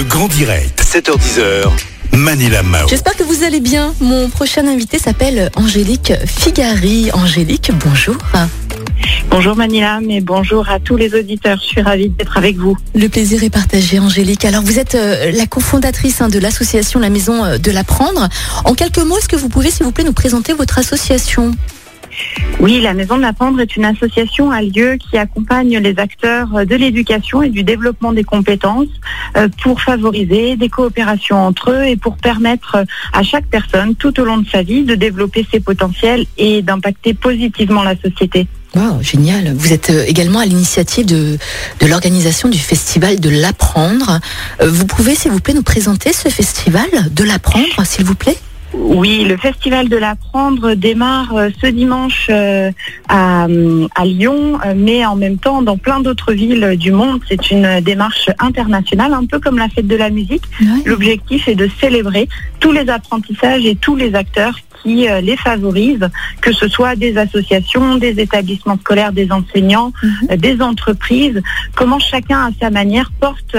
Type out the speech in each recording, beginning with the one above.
Le Grand Direct, 7h10h. Manila Mao. J'espère que vous allez bien. Mon prochain invité s'appelle Angélique Figari. Angélique, bonjour. Bonjour Manila, mais bonjour à tous les auditeurs. Je suis ravie d'être avec vous. Le plaisir est partagé, Angélique. Alors, vous êtes euh, la cofondatrice hein, de l'association La Maison euh, de l'Apprendre. En quelques mots, est-ce que vous pouvez, s'il vous plaît, nous présenter votre association? Oui, la Maison de l'Apprendre est une association à lieu qui accompagne les acteurs de l'éducation et du développement des compétences euh, pour favoriser des coopérations entre eux et pour permettre à chaque personne tout au long de sa vie de développer ses potentiels et d'impacter positivement la société. Wow, génial. Vous êtes euh, également à l'initiative de, de l'organisation du festival de l'apprendre. Euh, Vous pouvez, s'il vous plaît, nous présenter ce festival de l'apprendre, s'il vous plaît? Oui, le Festival de l'Apprendre démarre euh, ce dimanche euh, à, euh, à Lyon, euh, mais en même temps dans plein d'autres villes du monde. C'est une démarche internationale, un peu comme la fête de la musique. L'objectif est de célébrer tous les apprentissages et tous les acteurs qui les favorisent, que ce soit des associations, des établissements scolaires, des enseignants, Mhm. des entreprises, comment chacun à sa manière porte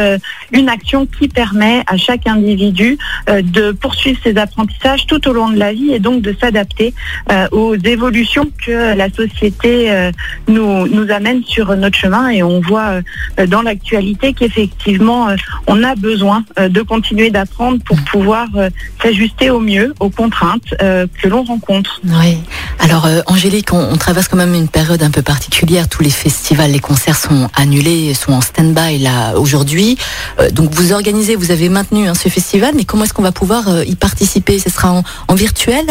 une action qui permet à chaque individu de poursuivre ses apprentissages tout au long de la vie et donc de s'adapter euh, aux évolutions que la société euh, nous, nous amène sur notre chemin et on voit euh, dans l'actualité qu'effectivement on a besoin de continuer d'apprendre pour pouvoir euh, s'ajuster au mieux aux contraintes que l'on rencontre. Oui. Alors, Angélique, on, on traverse quand même une période un peu particulière. Tous les festivals, les concerts sont annulés, sont en stand-by là aujourd'hui. Donc, vous organisez, vous avez maintenu hein, ce festival, mais comment est-ce qu'on va pouvoir y participer? Ce sera en, en virtuel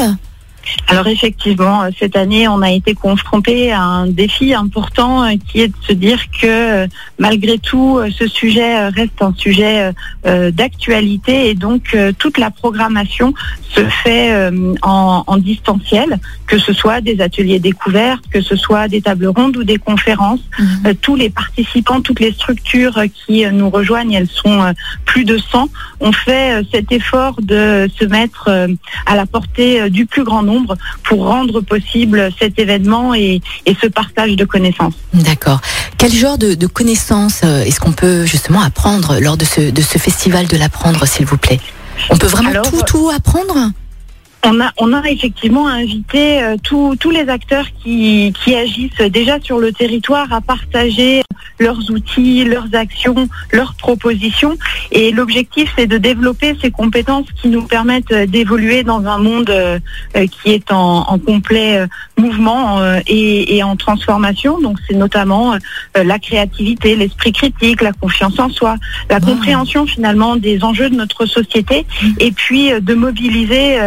Alors effectivement, euh, cette année, on a été confronté à un défi important euh, qui est de se dire que euh, malgré tout, ce sujet reste un sujet d'actualité et donc toute la programmation se fait en, en distanciel, que ce soit des ateliers découvertes, que ce soit des tables rondes ou des conférences. Euh, tous les participants, toutes les structures qui nous rejoignent, elles sont plus de 100, ont fait euh, cet effort de se mettre euh, à la portée euh, du plus grand nombre pour rendre possible cet événement et, et ce partage de connaissances. D'accord. Quel genre de, de connaissances est-ce qu'on peut justement apprendre lors de ce, de ce festival de l'apprendre, s'il vous plaît? On peut vraiment Alors, tout, tout apprendre? On a, on a effectivement invité euh, tous les acteurs qui, qui agissent déjà sur le territoire à partager leurs outils, leurs actions, leurs propositions. Et l'objectif, c'est de développer ces compétences qui nous permettent euh, d'évoluer dans un monde euh, euh, qui est en, en complet euh, mouvement euh, et, et en transformation. Donc, c'est notamment euh, la créativité, l'esprit critique, la confiance en soi, la Wow. compréhension finalement des enjeux de notre société et puis euh, de mobiliser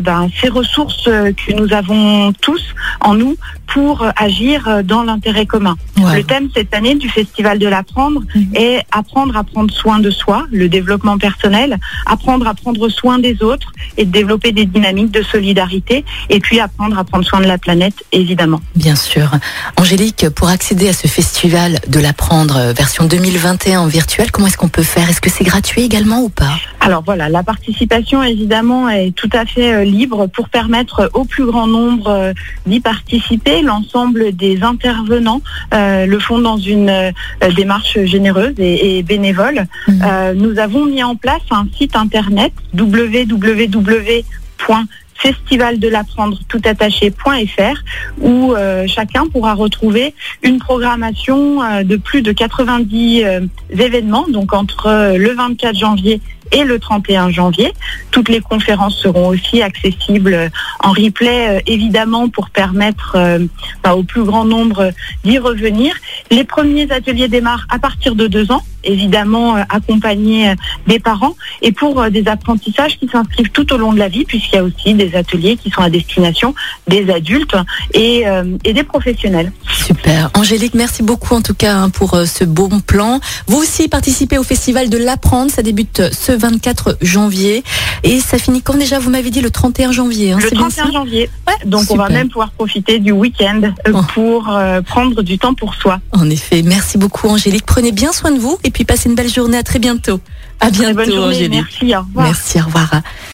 ben, ces ressources euh, que nous avons tous en nous pour euh, agir euh, dans l'intérêt commun. Ouais. Le thème cette année du Festival de l'apprendre Mhm. est apprendre à prendre soin de soi, le développement personnel, apprendre à prendre soin des autres et de développer des dynamiques de solidarité et puis apprendre à prendre soin de la planète, évidemment. Bien sûr. Angélique, pour accéder à ce festival de l'apprendre euh, version 2021 en virtuel, comment est-ce qu'on peut faire? Est-ce que c'est gratuit également ou pas? Alors voilà, la participation évidemment est tout à fait euh, libre pour permettre au plus grand nombre euh, d'y participer. L'ensemble des intervenants euh, le font dans une euh, démarche généreuse et, et bénévole. Mhm. Euh, nous avons mis en place un site internet www.festivaldelapprendre toutattaché.fr où euh, chacun pourra retrouver une programmation euh, de plus de 90 euh, événements, donc entre euh, le 24 janvier et le 31 janvier. Toutes les conférences seront aussi accessibles euh, en replay, euh, évidemment, pour permettre euh, bah, au plus grand nombre d'y revenir. Les premiers ateliers démarrent à partir de deux ans, évidemment accompagnés des parents, et pour des apprentissages qui s'inscrivent tout au long de la vie, puisqu'il y a aussi des ateliers qui sont à destination des adultes et, des professionnels. Super. Angélique, merci beaucoup en tout cas hein, pour ce bon plan. Vous aussi participez au festival de l'apprendre. Ça débute ce 24 janvier et ça finit quand déjà? Vous m'avez dit le 31 janvier. hein, Le c'est bien ça? 31 janvier. Ouais, Donc on va même pouvoir profiter du week-end euh, pour euh, prendre du temps pour soi. En effet, merci beaucoup Angélique. Prenez bien soin de vous et puis passez une belle journée. À très bientôt. À bientôt bonne journée. Angélique. Merci. Au revoir. Merci, au revoir.